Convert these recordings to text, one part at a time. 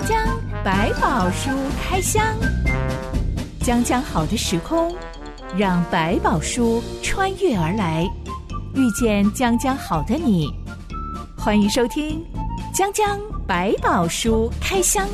江江百宝书开箱，江江好的时空，让百宝书穿越而来，遇见江江好的你。欢迎收听江江百宝书开箱。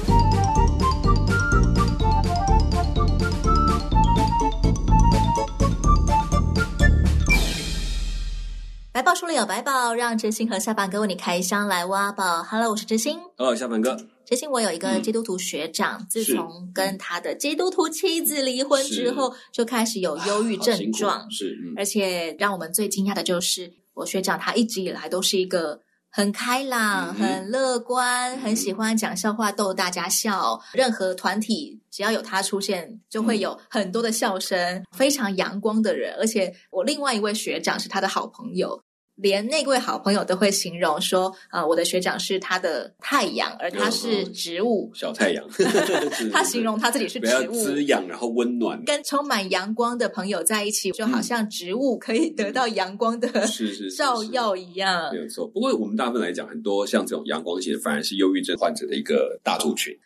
百宝书里有百宝，让知心和下凡哥为你开箱来挖宝。Hello，我是知心。Hello，下凡哥。知心，我有一个基督徒学长，嗯、自从跟他的基督徒妻子离婚之后，就开始有忧郁症状。是，嗯、而且让我们最惊讶的就是，我学长他一直以来都是一个很开朗、嗯、很乐观、嗯、很喜欢讲笑话逗大家笑。任何团体只要有他出现，就会有很多的笑声。嗯、非常阳光的人，而且我另外一位学长是他的好朋友。连那位好朋友都会形容说：“啊、呃，我的学长是他的太阳，而他是植物，小太阳。他形容他自己是 植物，滋养然后温暖，跟充满阳光的朋友在一起，就好像植物可以得到阳光的照耀一样。没有错。不过我们大部分来讲，很多像这种阳光型，反而是忧郁症患者的一个大族群。”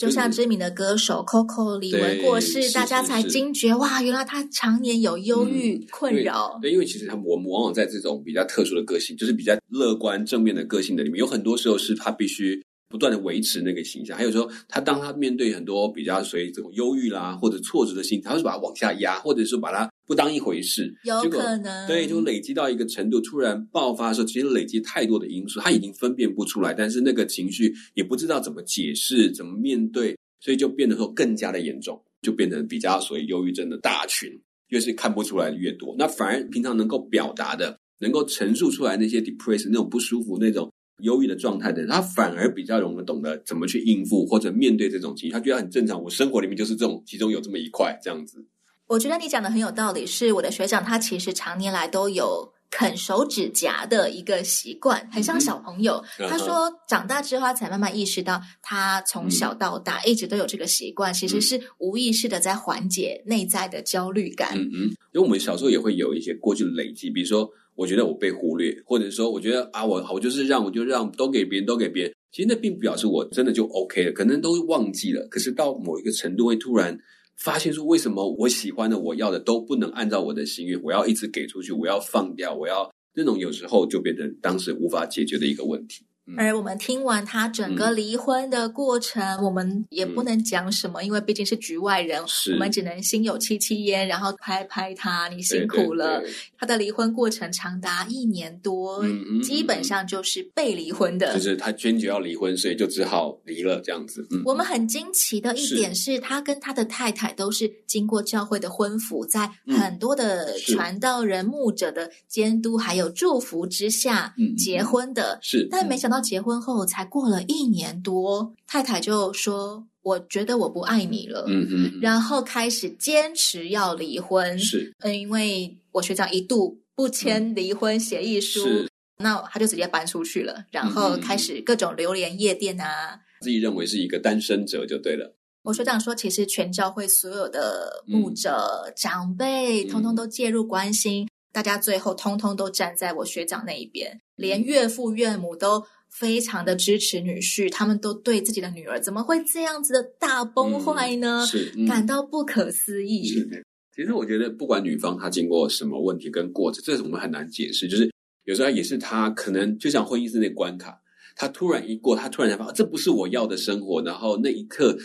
就像知名的歌手 Coco 李玟过世，大家才惊觉哇，原来他常年有忧郁困扰。对，因为其实他我们往往在这种比较特殊的个性，就是比较乐观正面的个性的里面，有很多时候是他必须不断的维持那个形象。还有说，他当他面对很多比较属于这种忧郁啦或者挫折的心，他会把它往下压，或者是把它。不当一回事，有可能对，就累积到一个程度，突然爆发的时候，其实累积太多的因素，他已经分辨不出来，但是那个情绪也不知道怎么解释、怎么面对，所以就变得说更加的严重，就变成比较所谓忧郁症的大群，越是看不出来的越多。那反而平常能够表达的、能够陈述出来那些 depressed 那种不舒服、那种忧郁的状态的人，他反而比较容易懂得怎么去应付或者面对这种情绪，他觉得很正常。我生活里面就是这种，其中有这么一块这样子。我觉得你讲的很有道理，是我的学长，他其实常年来都有啃手指甲的一个习惯，很像小朋友。嗯、他说长大之后，他才慢慢意识到，他从小到大一直都有这个习惯，嗯、其实是无意识的在缓解内在的焦虑感。嗯嗯，因为我们小时候也会有一些过去的累积，比如说，我觉得我被忽略，或者说，我觉得啊，我我就是让，我就让，都给别人，都给别人。其实那并不表示我真的就 OK 了，可能都忘记了。可是到某一个程度，会突然。发现说，为什么我喜欢的、我要的都不能按照我的心愿？我要一直给出去，我要放掉，我要那种有时候就变成当时无法解决的一个问题。而我们听完他整个离婚的过程，嗯、我们也不能讲什么，嗯、因为毕竟是局外人，我们只能心有戚戚焉，然后拍拍他，你辛苦了。对对对，他的离婚过程长达一年多，基本上就是被离婚的，就是他坚决要离婚，所以就只好离了这样子。嗯、我们很惊奇的一点是，是他跟他的太太都是经过教会的婚服，在很多的传道人、牧者的监督还有祝福之下结婚的，是，但没想到。结婚后才过了一年多，太太就说：“我觉得我不爱你了。”嗯嗯，然后开始坚持要离婚。是，嗯，因为我学长一度不签离婚协议书，嗯、那他就直接搬出去了，然后开始各种流连夜店啊。自己认为是一个单身者就对了。我学长说，其实全教会所有的牧者、嗯、长辈，通通都介入关心，嗯、大家最后通通都站在我学长那一边，连岳父岳母都。非常的支持女婿，他们都对自己的女儿怎么会这样子的大崩坏呢？嗯、是、嗯、感到不可思议。是，其实我觉得，不管女方她经过什么问题跟过程，这是我们很难解释。就是有时候也是她可能就像婚姻是那关卡，她突然一过，她突然才发现这不是我要的生活，然后那一刻。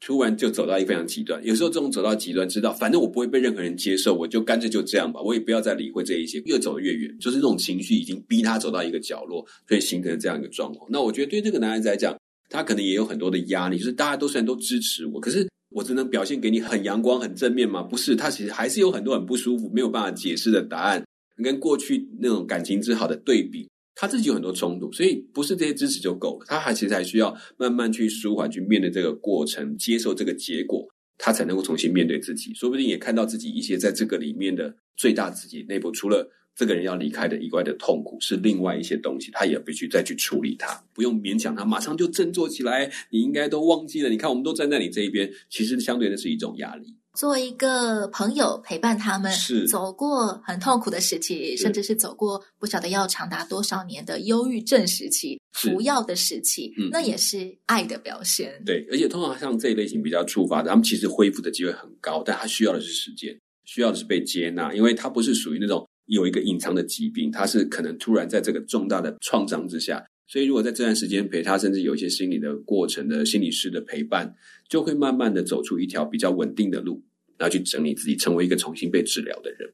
突然就走到一个非常极端，有时候这种走到极端，知道反正我不会被任何人接受，我就干脆就这样吧，我也不要再理会这一些，越走越远，就是这种情绪已经逼他走到一个角落，所以形成这样一个状况。那我觉得对这个男孩子来讲，他可能也有很多的压力，就是大家都虽然都支持我，可是我只能表现给你很阳光、很正面吗？不是，他其实还是有很多很不舒服、没有办法解释的答案，跟过去那种感情之好的对比。他自己有很多冲突，所以不是这些支持就够了。他还其实还需要慢慢去舒缓，去面对这个过程，接受这个结果，他才能够重新面对自己。说不定也看到自己一些在这个里面的最大自己内部，除了这个人要离开的以外的痛苦，是另外一些东西，他也必须再去处理它。不用勉强他马上就振作起来。你应该都忘记了，你看我们都站在你这一边，其实相对的是一种压力。做一个朋友，陪伴他们，是走过很痛苦的时期，甚至是走过不晓得要长达多少年的忧郁症时期、服药的时期，嗯，那也是爱的表现。对，而且通常像这一类型比较触发的，他们其实恢复的机会很高，但他需要的是时间，需要的是被接纳，因为他不是属于那种有一个隐藏的疾病，他是可能突然在这个重大的创伤之下。所以，如果在这段时间陪他，甚至有一些心理的过程的心理师的陪伴，就会慢慢的走出一条比较稳定的路，然后去整理自己，成为一个重新被治疗的人。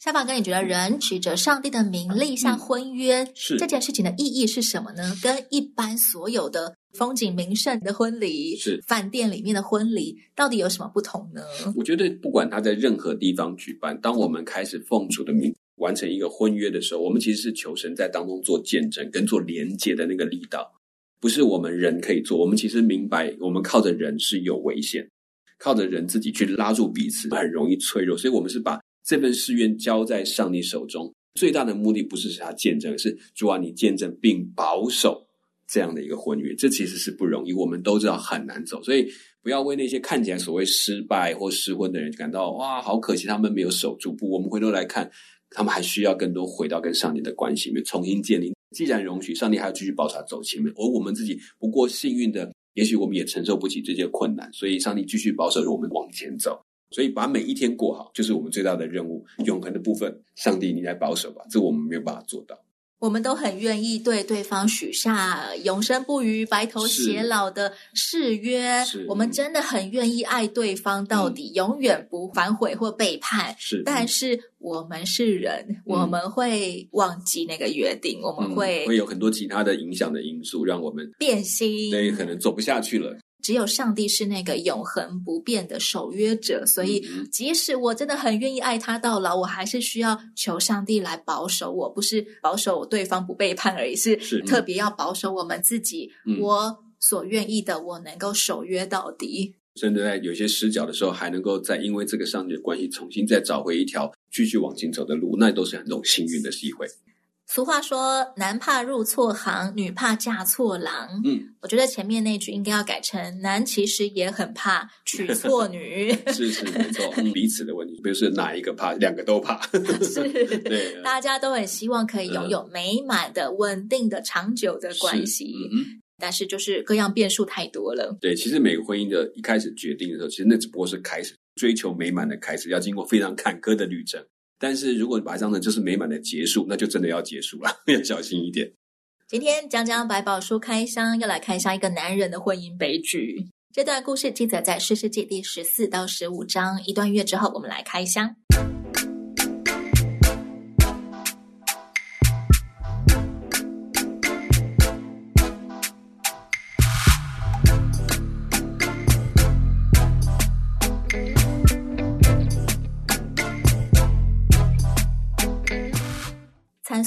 小宝哥，你觉得人举着上帝的名立下婚约，嗯、是这件事情的意义是什么呢？跟一般所有的风景名胜的婚礼，是饭店里面的婚礼，到底有什么不同呢？我觉得，不管他在任何地方举办，当我们开始奉主的名。完成一个婚约的时候，我们其实是求神在当中做见证跟做连接的那个力道，不是我们人可以做。我们其实明白，我们靠着人是有危险，靠着人自己去拉住彼此，很容易脆弱。所以，我们是把这份誓愿交在上帝手中。最大的目的不是使他见证，是主啊，你见证并保守这样的一个婚约。这其实是不容易，我们都知道很难走。所以，不要为那些看起来所谓失败或失婚的人感到哇，好可惜，他们没有守住。不，我们回头来看。他们还需要更多回到跟上帝的关系里面重新建立。既然容许上帝还要继续保守他走前面，而我们自己不过幸运的，也许我们也承受不起这些困难，所以上帝继续保守着我们往前走。所以把每一天过好，就是我们最大的任务。永恒的部分，上帝你来保守吧，这我们没有办法做到。我们都很愿意对对方许下永生不渝、白头偕老的誓约。我们真的很愿意爱对方到底，嗯、永远不反悔或背叛。是，但是我们是人，嗯、我们会忘记那个约定，嗯、我们会会有很多其他的影响的因素，让我们变心，对，可能走不下去了。只有上帝是那个永恒不变的守约者，所以即使我真的很愿意爱他到老，我还是需要求上帝来保守我，不是保守对方不背叛而已，是特别要保守我们自己。嗯、我所愿意的，我能够守约到底。甚至在有些失脚的时候，还能够再因为这个上帝的关系，重新再找回一条继续往前走的路，那都是很种幸运的机会。俗话说，男怕入错行，女怕嫁错郎。嗯，我觉得前面那句应该要改成，男其实也很怕娶错女。是是没错，彼此的问题，不是哪一个怕，两个都怕。是，对，大家都很希望可以拥有美满的、嗯、稳定的、长久的关系。嗯，但是就是各样变数太多了。对，其实每个婚姻的一开始决定的时候，其实那只不过是开始，追求美满的开始，要经过非常坎坷的旅程。但是如果你把它当成就是美满的结束，那就真的要结束了，要小心一点。今天江江百宝书开箱，要来开箱一个男人的婚姻悲剧。这段故事记载在《诗世纪》第十四到十五章。一段月之后，我们来开箱。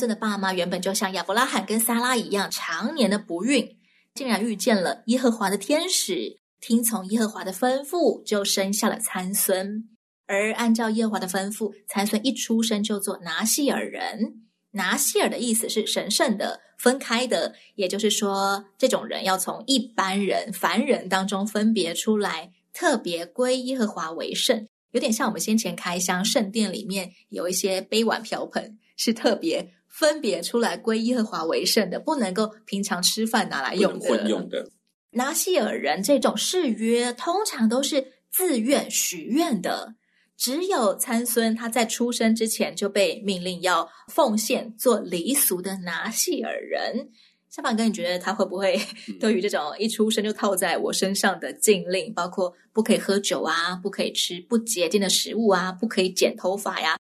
的爸妈原本就像亚伯拉罕跟撒拉一样，常年的不孕，竟然遇见了耶和华的天使，听从耶和华的吩咐，就生下了参孙。而按照耶和华的吩咐，参孙一出生就做拿西尔人。拿西尔的意思是神圣的、分开的，也就是说，这种人要从一般人、凡人当中分别出来，特别归耶和华为圣。有点像我们先前开箱圣殿里面有一些杯碗瓢盆，是特别。分别出来归耶和华为圣的，不能够平常吃饭拿来用的。混用的拿细耳人这种誓约，通常都是自愿许愿的。只有参孙他在出生之前就被命令要奉献做离俗的拿细耳人。小宝哥，你觉得他会不会 对于这种一出生就套在我身上的禁令，包括不可以喝酒啊，不可以吃不洁净的食物啊，不可以剪头发呀？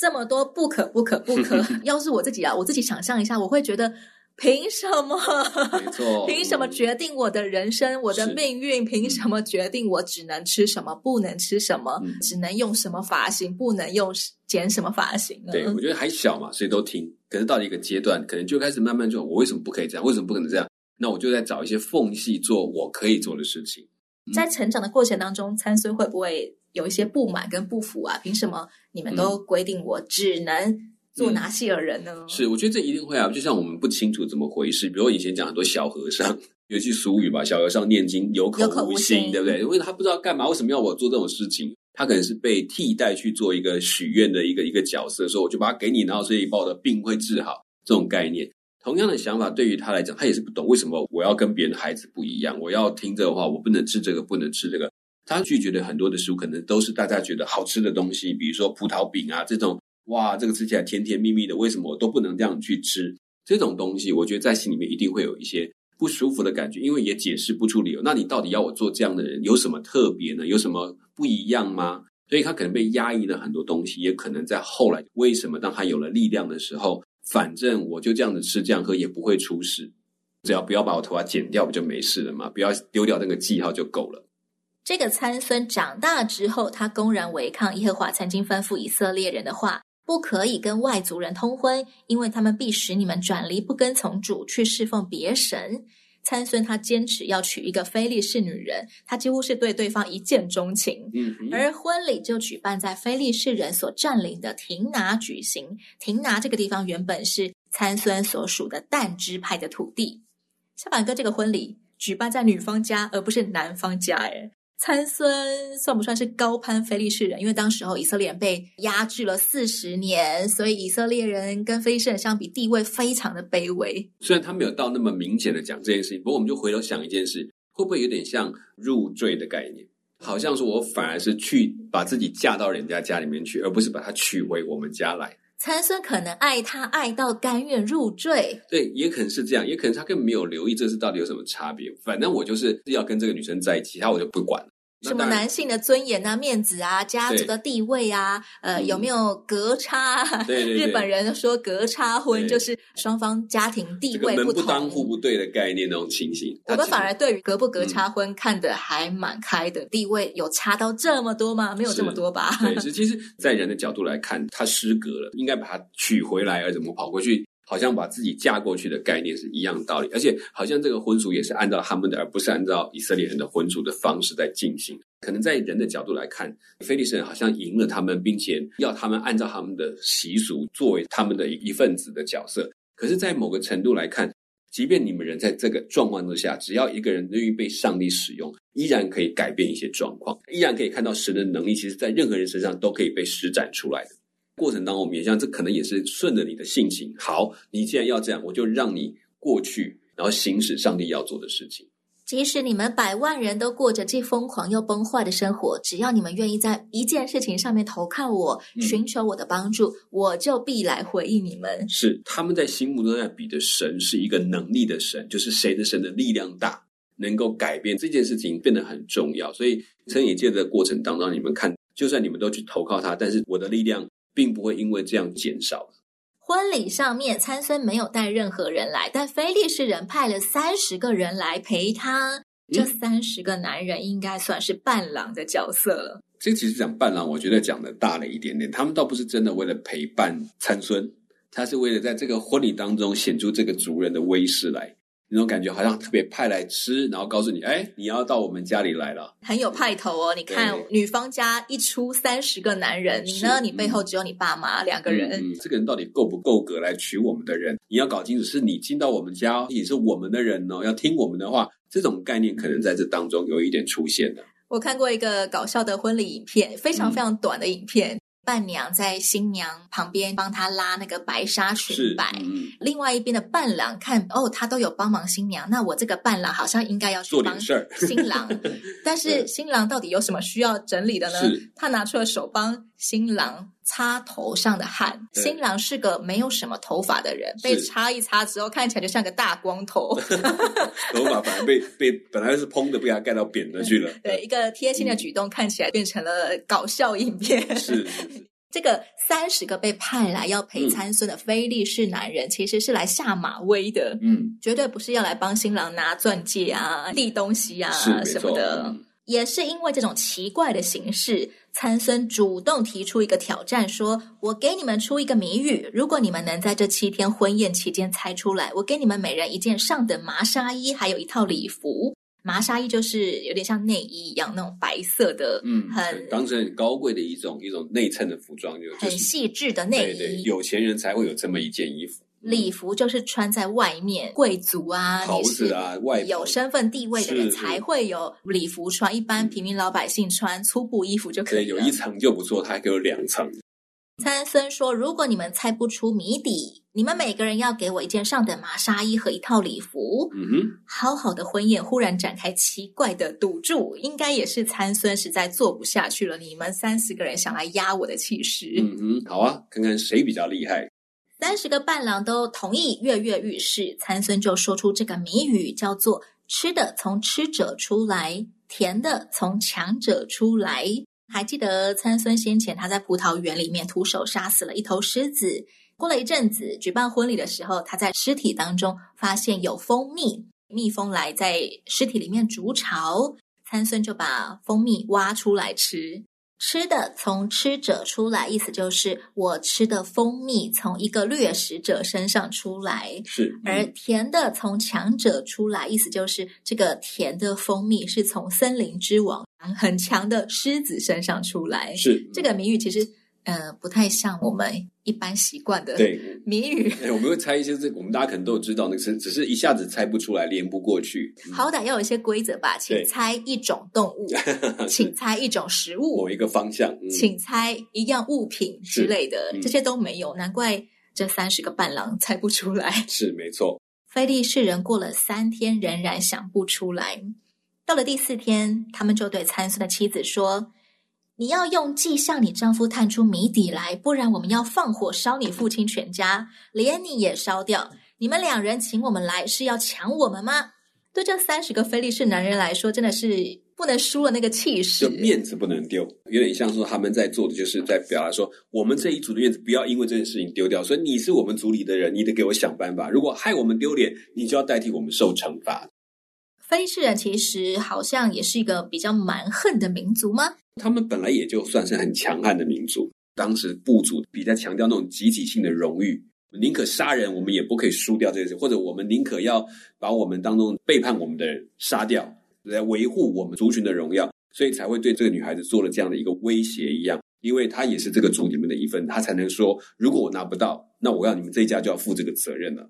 这么多不可不可不可，要是我自己啊，我自己想象一下，我会觉得凭什么？没错，凭什么决定我的人生、我的命运？凭什么决定我只能吃什么、不能吃什么？嗯、只能用什么发型、不能用剪什么发型？对，我觉得还小嘛，所以都听。可是到了一个阶段，可能就开始慢慢就，我为什么不可以这样？为什么不可能这样？那我就在找一些缝隙做我可以做的事情。嗯、在成长的过程当中，参孙会不会？有一些不满跟不服啊，凭什么你们都规定我只能做拿细尔人呢？嗯，是，我觉得这一定会啊。就像我们不清楚怎么回事，比如以前讲很多小和尚，有句俗语吧，小和尚念经有口无心，无心对不对？因为他不知道干嘛，为什么要我做这种事情？他可能是被替代去做一个许愿的一个一个角色，说我就把它给你，然后所以把我的病会治好这种概念。同样的想法对于他来讲，他也是不懂为什么我要跟别人的孩子不一样，我要听这个话，我不能吃这个，不能吃这个。他拒绝的很多的食物，可能都是大家觉得好吃的东西，比如说葡萄饼啊这种，哇，这个吃起来甜甜蜜蜜的，为什么我都不能这样去吃？这种东西，我觉得在心里面一定会有一些不舒服的感觉，因为也解释不出理由。那你到底要我做这样的人有什么特别呢？有什么不一样吗？所以他可能被压抑了很多东西，也可能在后来，为什么当他有了力量的时候？反正我就这样子吃这样喝也不会出事，只要不要把我头发剪掉不就没事了吗？不要丢掉那个记号就够了。这个参孙长大之后，他公然违抗耶和华曾经吩咐以色列人的话，不可以跟外族人通婚，因为他们必使你们转离不跟从主去侍奉别神。参孙他坚持要娶一个非利士女人，他几乎是对对方一见钟情。嗯，而婚礼就举办在非利士人所占领的亭拿举行。亭拿这个地方原本是参孙所属的但支派的土地。夏板哥，这个婚礼举办在女方家，而不是男方家，诶参孙算不算是高攀非利士人？因为当时候以色列人被压制了四十年，所以以色列人跟非利士人相比地位非常的卑微。虽然他没有到那么明显的讲这件事情，不过我们就回头想一件事，会不会有点像入赘的概念？好像说我反而是去把自己嫁到人家家里面去，而不是把他娶回我们家来。参孙可能爱他爱到甘愿入赘，对，也可能是这样，也可能他根本没有留意这是到底有什么差别。反正我就是要跟这个女生在一起，他我就不管了。什么男性的尊严啊、面子啊、家族的地位啊，呃，有没有隔差？对对对，日本人说隔差婚就是双方家庭地位不同，门不当户不对的概念那种情形。我们反而对于隔不隔差婚看得还蛮开的，地位有差到这么多吗？没有这么多吧？对，其实，在人的角度来看，他失格了，应该把他娶回来，而怎么跑过去？好像把自己嫁过去的概念是一样道理，而且好像这个婚俗也是按照他们的，而不是按照以色列人的婚俗的方式在进行。可能在人的角度来看，菲利士人好像赢了他们，并且要他们按照他们的习俗作为他们的一份子的角色。可是，在某个程度来看，即便你们人在这个状况之下，只要一个人愿意被上帝使用，依然可以改变一些状况，依然可以看到神的能力，其实在任何人身上都可以被施展出来的。过程当中，我们也像这可能也是顺着你的性情。好，你既然要这样，我就让你过去，然后行使上帝要做的事情。即使你们百万人都过着既疯狂又崩坏的生活，只要你们愿意在一件事情上面投靠我，嗯、寻求我的帮助，我就必来回应你们。是他们在心目中在比的神是一个能力的神，就是谁的神的力量大，能够改变这件事情变得很重要。所以，趁以借的过程当中，你们看，就算你们都去投靠他，但是我的力量。并不会因为这样减少。婚礼上面，参孙没有带任何人来，但非利士人派了三十个人来陪他。嗯、这三十个男人应该算是伴郎的角色了。这其实讲伴郎，我觉得讲的大了一点点。他们倒不是真的为了陪伴参孙，他是为了在这个婚礼当中显出这个族人的威势来。那种感觉好像特别派来吃，然后告诉你，哎，你要到我们家里来了，很有派头哦。你看，女方家一出三十个男人，你呢？你背后只有你爸妈两个人。嗯，这个人到底够不够格来娶我们的人？你要搞清楚，是你进到我们家，也是我们的人哦，要听我们的话。这种概念可能在这当中有一点出现的。我看过一个搞笑的婚礼影片，非常非常短的影片。嗯伴娘在新娘旁边帮她拉那个白纱裙摆，嗯、另外一边的伴郎看哦，他都有帮忙新娘，那我这个伴郎好像应该要去帮新郎。但是 新郎到底有什么需要整理的呢？他拿出了手帮新郎擦头上的汗。新郎是个没有什么头发的人，被擦一擦之后，看起来就像个大光头。头发反而被被本来是蓬的，被他盖到扁的去了。对，一个贴心的举动，看起来变成了搞笑影片。是。这个三十个被派来要陪参孙的非利士男人，嗯、其实是来下马威的，嗯，绝对不是要来帮新郎拿钻戒啊、递东西啊什么的。嗯、也是因为这种奇怪的形式，参孙主动提出一个挑战，说：“我给你们出一个谜语，如果你们能在这七天婚宴期间猜出来，我给你们每人一件上等麻纱衣，还有一套礼服。”麻纱衣就是有点像内衣一样那种白色的，嗯，很当成很高贵的一种一种内衬的服装，就很细致的内衣，对对，有钱人才会有这么一件衣服。礼服就是穿在外面，贵族啊，袍子啊，外有身份地位的人才会有礼服穿，一般平民老百姓穿粗布衣服就可以有一层就不错，它还可以有两层。参孙说：“如果你们猜不出谜底，你们每个人要给我一件上等麻纱衣和一套礼服。”嗯哼，好好的婚宴忽然展开奇怪的赌注，应该也是参孙实在做不下去了。你们三十个人想来压我的气势。嗯哼，好啊，看看谁比较厉害。三十个伴郎都同意跃跃欲试，参孙就说出这个谜语，叫做“吃的从吃者出来，甜的从强者出来”。还记得参孙先前他在葡萄园里面徒手杀死了一头狮子。过了一阵子，举办婚礼的时候，他在尸体当中发现有蜂蜜，蜜蜂来在尸体里面筑巢，参孙就把蜂蜜挖出来吃。吃的从吃者出来，意思就是我吃的蜂蜜从一个掠食者身上出来。是，嗯、而甜的从强者出来，意思就是这个甜的蜂蜜是从森林之王很强的狮子身上出来。是，这个谜语其实。呃，不太像我们一般习惯的对 谜语。对，我们会猜一些，这我们大家可能都有知道，那个是只是一下子猜不出来，连不过去。好歹要有一些规则吧，请猜一种动物，请猜一种食物，某一个方向，嗯、请猜一样物品之类的，这些都没有，难怪这三十个伴郎猜不出来。是没错。菲利士人过了三天，仍然想不出来。到了第四天，他们就对参孙的妻子说。你要用计向你丈夫探出谜底来，不然我们要放火烧你父亲全家，连你也烧掉。你们两人请我们来是要抢我们吗？对这三十个非利士男人来说，真的是不能输了那个气势，就面子不能丢。有点像说他们在做的，就是在表达说，我们这一组的面子不要因为这件事情丢掉。所以你是我们组里的人，你得给我想办法。如果害我们丢脸，你就要代替我们受惩罚。非利士人其实好像也是一个比较蛮横的民族吗？他们本来也就算是很强悍的民族，当时部族比较强调那种集体性的荣誉，宁可杀人，我们也不可以输掉这件事，或者我们宁可要把我们当中背叛我们的人杀掉，来维护我们族群的荣耀，所以才会对这个女孩子做了这样的一个威胁一样，因为她也是这个族里面的一份，她才能说，如果我拿不到，那我要你们这一家就要负这个责任了。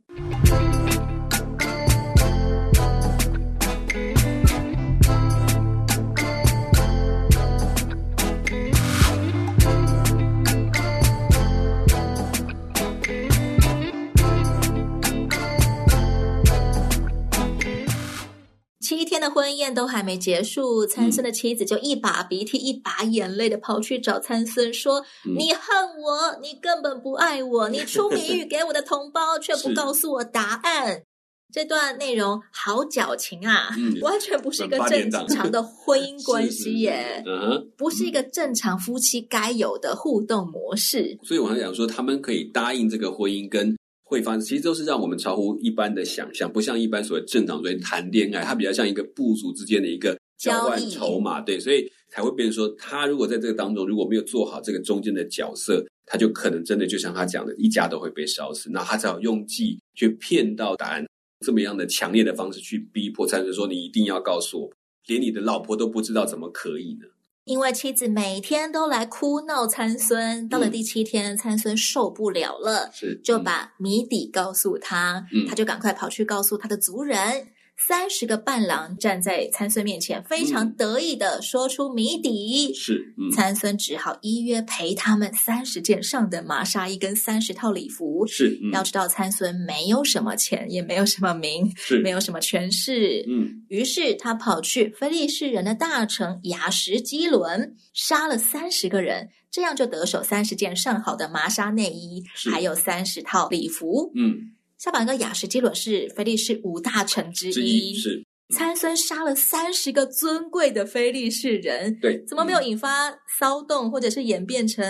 的婚宴都还没结束，参孙的妻子就一把鼻涕一把眼泪的跑去找参孙说：“嗯、你恨我，你根本不爱我，你出谜语给我的同胞，却不告诉我答案。”这段内容好矫情啊，嗯、完全不是一个正常的婚姻关系耶，不是一个正常夫妻该有的互动模式。所以我想讲说，他们可以答应这个婚姻跟。会发生，其实都是让我们超乎一般的想象，不像一般所谓正常所谓谈恋爱，它比较像一个部族之间的一个交换筹码，对，所以才会变成说，他如果在这个当中如果没有做好这个中间的角色，他就可能真的就像他讲的，一家都会被烧死。那他只好用计去骗到答案，这么样的强烈的方式去逼迫参孙说：“你一定要告诉我，连你的老婆都不知道，怎么可以呢？”因为妻子每天都来哭闹参孙，到了第七天，参孙受不了了，是就把谜底告诉他，嗯、他就赶快跑去告诉他的族人。三十个伴郎站在参孙面前，非常得意的说出谜底。是，嗯、参孙只好依约陪他们三十件上等麻纱衣跟三十套礼服。是，嗯、要知道参孙没有什么钱，也没有什么名，是没有什么权势。嗯，于是他跑去非利士人的大城亚实基伦，杀了三十个人，这样就得手三十件上好的麻纱内衣，是还有三十套礼服。嗯。下板哥亚实基伦是菲利士五大臣之一，之一是参孙杀了三十个尊贵的菲利士人，对，怎么没有引发骚动，嗯、或者是演变成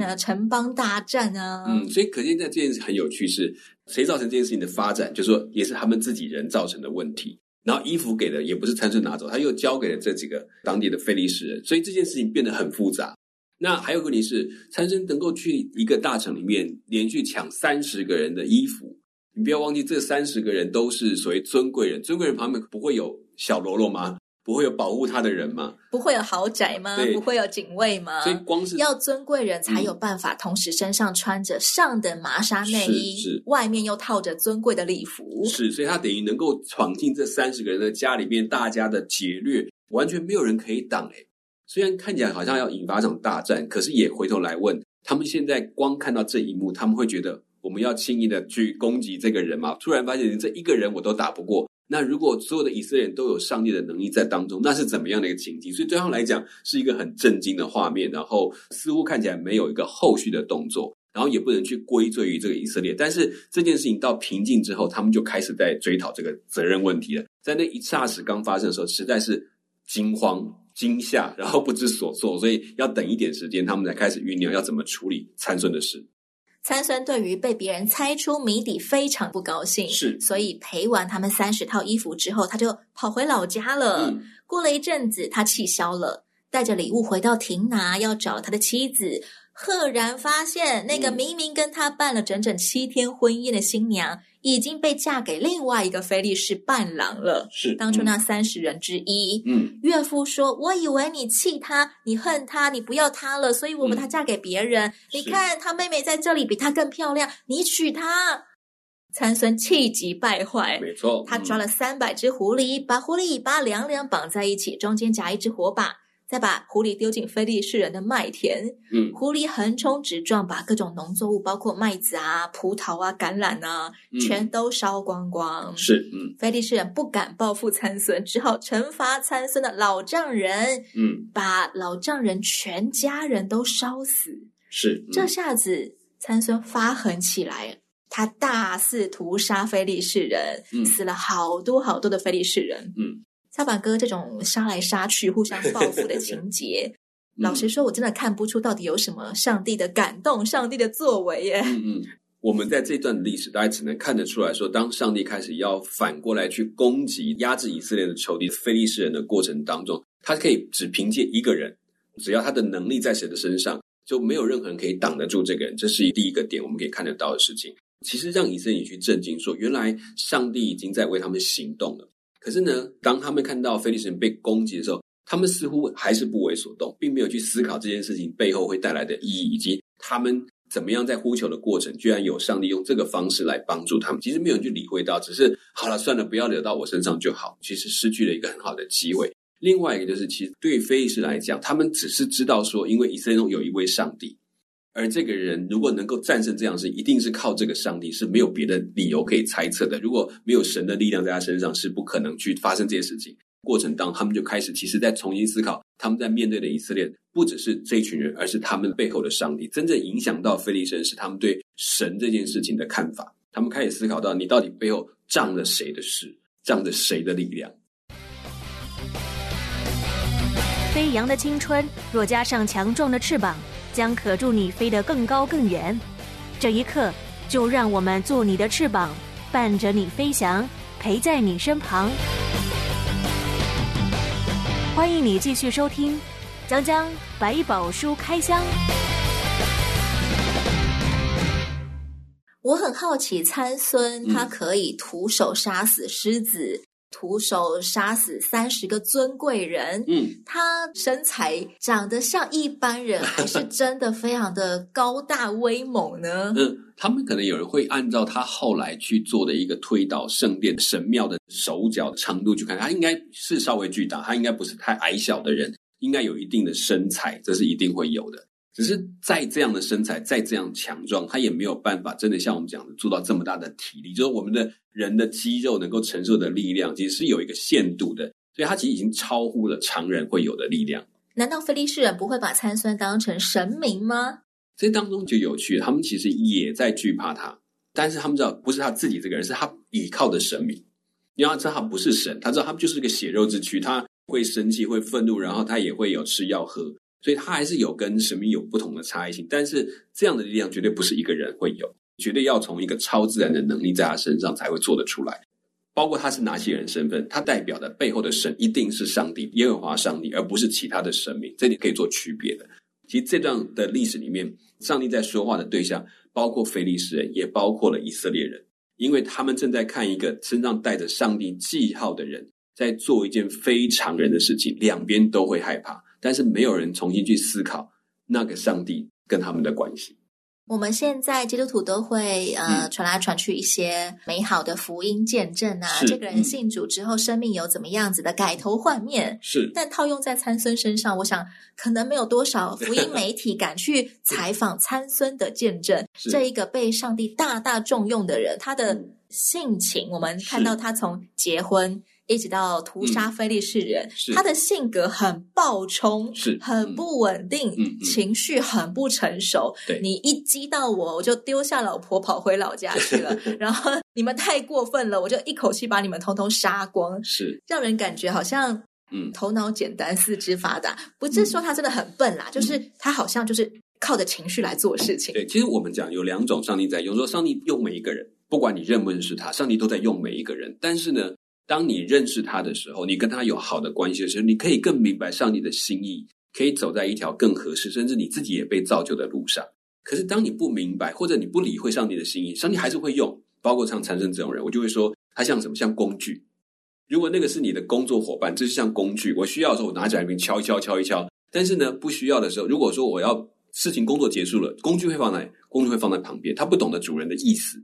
呃城邦大战呢？嗯，所以可见在这件事很有趣是，是谁造成这件事情的发展？就是说也是他们自己人造成的问题。然后衣服给的也不是参孙拿走，他又交给了这几个当地的菲利士人，所以这件事情变得很复杂。那还有个问题是，参孙能够去一个大城里面连续抢三十个人的衣服。你不要忘记，这三十个人都是所谓尊贵人。尊贵人旁边不会有小喽啰吗？不会有保护他的人吗？不会有豪宅吗？不会有警卫吗？所以光是要尊贵人才有办法，同时身上穿着上等麻纱内衣，是，是外面又套着尊贵的礼服，是，所以他等于能够闯进这三十个人的家里面，大家的劫掠，完全没有人可以挡。哎，虽然看起来好像要引发一场大战，可是也回头来问他们，现在光看到这一幕，他们会觉得我们要轻易的去攻击这个人吗？突然发现这一个人我都打不过。那如果所有的以色列人都有上帝的能力在当中，那是怎么样的一个情景？所以对他们来讲是一个很震惊的画面，然后似乎看起来没有一个后续的动作，然后也不能去归罪于这个以色列。但是这件事情到平静之后，他们就开始在追讨这个责任问题了。在那一刹时刚发生的时候，实在是惊慌、惊吓，然后不知所措，所以要等一点时间，他们才开始酝酿要怎么处理参孙的事。参孙对于被别人猜出谜底非常不高兴，是，所以赔完他们三十套衣服之后，他就跑回老家了。嗯、过了一阵子，他气消了，带着礼物回到亭拿，要找他的妻子。赫然发现，那个明明跟他办了整整七天婚宴的新娘，已经被嫁给另外一个菲利士伴郎了。是当初那三十人之一。嗯，岳父说：“我以为你气他，你恨他，你不要他了，所以我把他嫁给别人。嗯、你看他妹妹在这里比他更漂亮，你娶她。”参孙气急败坏，没错，他抓了三百只狐狸，把狐狸尾巴两两绑在一起，中间夹一只火把。再把狐狸丢进菲利士人的麦田，嗯，狐狸横冲直撞，把各种农作物，包括麦子啊、葡萄啊、橄榄啊，嗯、全都烧光光。是，嗯，菲利士人不敢报复参孙，只好惩罚参孙的老丈人，嗯，把老丈人全家人都烧死。是，嗯、这下子参孙发狠起来，他大肆屠杀非利士人，嗯、死了好多好多的非利士人，嗯。小板哥这种杀来杀去、互相报复的情节，老实说，我真的看不出到底有什么上帝的感动、上帝的作为耶。嗯嗯，我们在这段历史，大家只能看得出来说，当上帝开始要反过来去攻击、压制以色列的仇敌非利士人的过程当中，他可以只凭借一个人，只要他的能力在谁的身上，就没有任何人可以挡得住这个人。这是第一个点，我们可以看得到的事情。其实让以色列去震惊，说原来上帝已经在为他们行动了。可是呢，当他们看到菲利士人被攻击的时候，他们似乎还是不为所动，并没有去思考这件事情背后会带来的意义，以及他们怎么样在呼求的过程，居然有上帝用这个方式来帮助他们。其实没有人去理会到，只是好了，算了，不要惹到我身上就好。其实失去了一个很好的机会。另外一个就是，其实对于非利士来讲，他们只是知道说，因为以色列中有一位上帝。而这个人如果能够战胜这样的事，一定是靠这个上帝，是没有别的理由可以猜测的。如果没有神的力量在他身上，是不可能去发生这些事情。过程当中，他们就开始其实在重新思考，他们在面对的以色列，不只是这群人，而是他们背后的上帝。真正影响到非利士人是他们对神这件事情的看法。他们开始思考到，你到底背后仗着谁的事，仗着谁的力量？飞扬的青春，若加上强壮的翅膀。将可助你飞得更高更远。这一刻，就让我们做你的翅膀，伴着你飞翔，陪在你身旁。欢迎你继续收听《江江百宝书开箱》。我很好奇，参孙他可以徒手杀死狮子。嗯徒手杀死三十个尊贵人，嗯，他身材长得像一般人，还是 真的非常的高大威猛呢？嗯，他们可能有人会按照他后来去做的一个推倒圣殿神庙的手脚长度去看，他应该是稍微巨大，他应该不是太矮小的人，应该有一定的身材，这是一定会有的。只是再这样的身材，再这样强壮，他也没有办法真的像我们讲的做到这么大的体力。就是我们的人的肌肉能够承受的力量，其实是有一个限度的。所以，他其实已经超乎了常人会有的力量。难道非利士人不会把参孙当成神明吗？这当中就有趣，他们其实也在惧怕他，但是他们知道不是他自己这个人，是他倚靠的神明。因为他知道他不是神，他知道他们就是个血肉之躯，他会生气，会愤怒，然后他也会有吃药喝。所以，他还是有跟神明有不同的差异性，但是这样的力量绝对不是一个人会有，绝对要从一个超自然的能力在他身上才会做得出来。包括他是哪些人身份，他代表的背后的神一定是上帝耶和华上帝，而不是其他的神明，这里可以做区别的。其实这段的历史里面，上帝在说话的对象包括非利士人，也包括了以色列人，因为他们正在看一个身上带着上帝记号的人。在做一件非常人的事情，两边都会害怕，但是没有人重新去思考那个上帝跟他们的关系。我们现在基督徒都会呃传来传去一些美好的福音见证啊，这个人信主之后生命有怎么样子的改头换面。是，但套用在参孙身上，我想可能没有多少福音媒体敢去采访参孙的见证。这一个被上帝大大重用的人，他的性情，我们看到他从结婚。一直到屠杀菲利士人，嗯、他的性格很暴冲，是很不稳定，情绪很不成熟。对，你一激到我，我就丢下老婆跑回老家去了。然后你们太过分了，我就一口气把你们通通杀光。是，让人感觉好像，嗯，头脑简单，四肢发达。不是说他真的很笨啦，嗯、就是他好像就是靠着情绪来做事情。对，其实我们讲有两种上帝在用，说上帝用每一个人，不管你认不认识他，上帝都在用每一个人。但是呢，当你认识他的时候，你跟他有好的关系的时候，你可以更明白上帝的心意，可以走在一条更合适，甚至你自己也被造就的路上。可是当你不明白，或者你不理会上帝的心意，上帝还是会用，包括像参孙这种人，我就会说他像什么？像工具。如果那个是你的工作伙伴，这是像工具，我需要的时候我拿起来一边敲一敲敲一敲。但是呢，不需要的时候，如果说我要事情工作结束了，工具会放在工具会放在旁边，他不懂得主人的意思，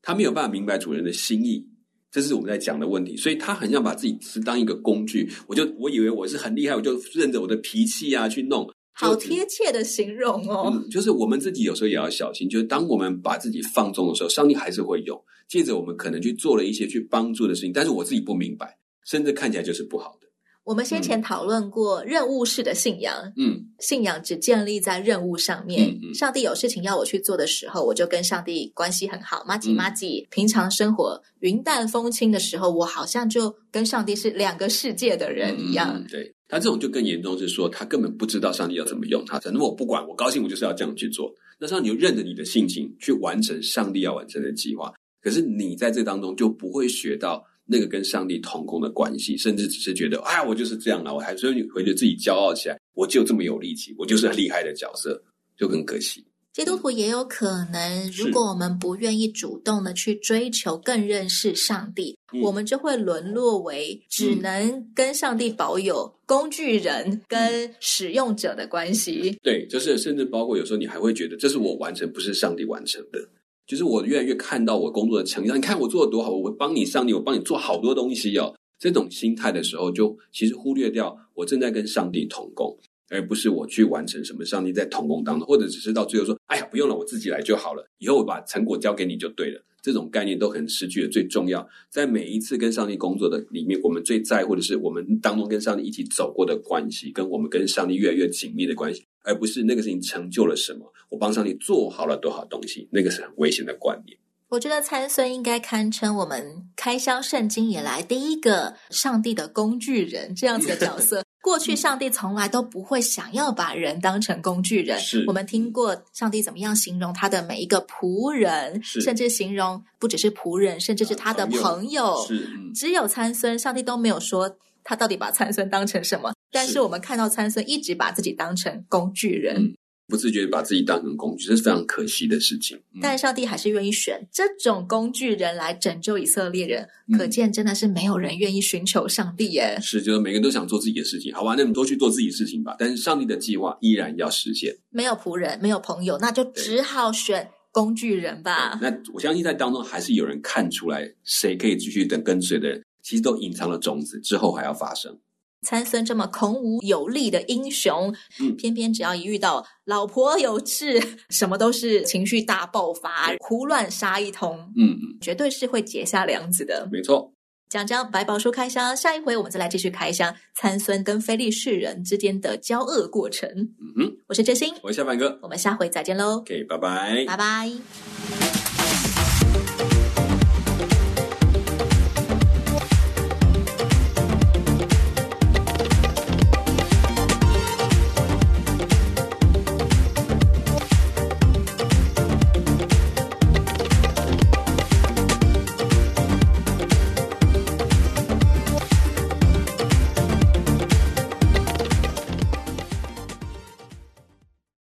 他没有办法明白主人的心意。这是我们在讲的问题，所以他很想把自己是当一个工具。我就我以为我是很厉害，我就认着我的脾气啊去弄，好贴切的形容哦。嗯，就是我们自己有时候也要小心，就是当我们把自己放纵的时候，上帝还是会用。借着我们可能去做了一些去帮助的事情，但是我自己不明白，甚至看起来就是不好的。我们先前讨论过任务式的信仰，嗯，信仰只建立在任务上面。嗯嗯、上帝有事情要我去做的时候，我就跟上帝关系很好，麻吉麻吉。平常生活云淡风轻的时候，我好像就跟上帝是两个世界的人一样。嗯、对，他这种就更严重，是说他根本不知道上帝要怎么用他。反正我不管，我高兴，我就是要这样去做。那这样你就认着你的性情去完成上帝要完成的计划。可是你在这当中就不会学到。那个跟上帝同工的关系，甚至只是觉得，哎，我就是这样了，我还所以你会觉得自己骄傲起来，我就这么有力气，我就是很厉害的角色，就很可惜。基督徒也有可能，如果我们不愿意主动的去追求更认识上帝，是我们就会沦落为只能跟上帝保有工具人跟使用者的关系。对，就是甚至包括有时候你还会觉得，这是我完成，不是上帝完成的。就是我越来越看到我工作的成效，你看我做的多好，我帮你上帝，我帮你做好多东西哦。这种心态的时候，就其实忽略掉我正在跟上帝同工，而不是我去完成什么。上帝在同工当中，或者只是到最后说：“哎呀，不用了，我自己来就好了。”以后我把成果交给你就对了。这种概念都很失去了最重要。在每一次跟上帝工作的里面，我们最在乎的是我们当中跟上帝一起走过的关系，跟我们跟上帝越来越紧密的关系。而不是那个事情成就了什么，我帮上帝做好了多少东西，那个是很危险的观念。我觉得参孙应该堪称我们开箱圣经以来第一个上帝的工具人这样子的角色。过去上帝从来都不会想要把人当成工具人。是我们听过上帝怎么样形容他的每一个仆人，甚至形容不只是仆人，甚至是他的朋友。是，嗯、只有参孙，上帝都没有说他到底把参孙当成什么。但是我们看到参孙一直把自己当成工具人，嗯，不自觉把自己当成工具，这是非常可惜的事情。嗯，但上帝还是愿意选这种工具人来拯救以色列人，嗯，可见真的是没有人愿意寻求上帝耶。是，就是每个人都想做自己的事情，好吧？那你们都去做自己的事情吧。但是上帝的计划依然要实现。没有仆人，没有朋友，那就只好选工具人吧。那我相信在当中还是有人看出来，谁可以继续等跟随的人，其实都隐藏了种子，之后还要发生。参孙这么孔武有力的英雄，嗯，偏偏只要一遇到老婆有事，什么都是情绪大爆发，胡乱杀一通，嗯嗯，绝对是会结下梁子的。没错，讲讲百宝书开箱，下一回我们再来继续开箱参孙跟非利士人之间的交恶过程。嗯哼，我是哲星，我是小凡哥，我们下回再见喽。OK，拜拜，拜拜。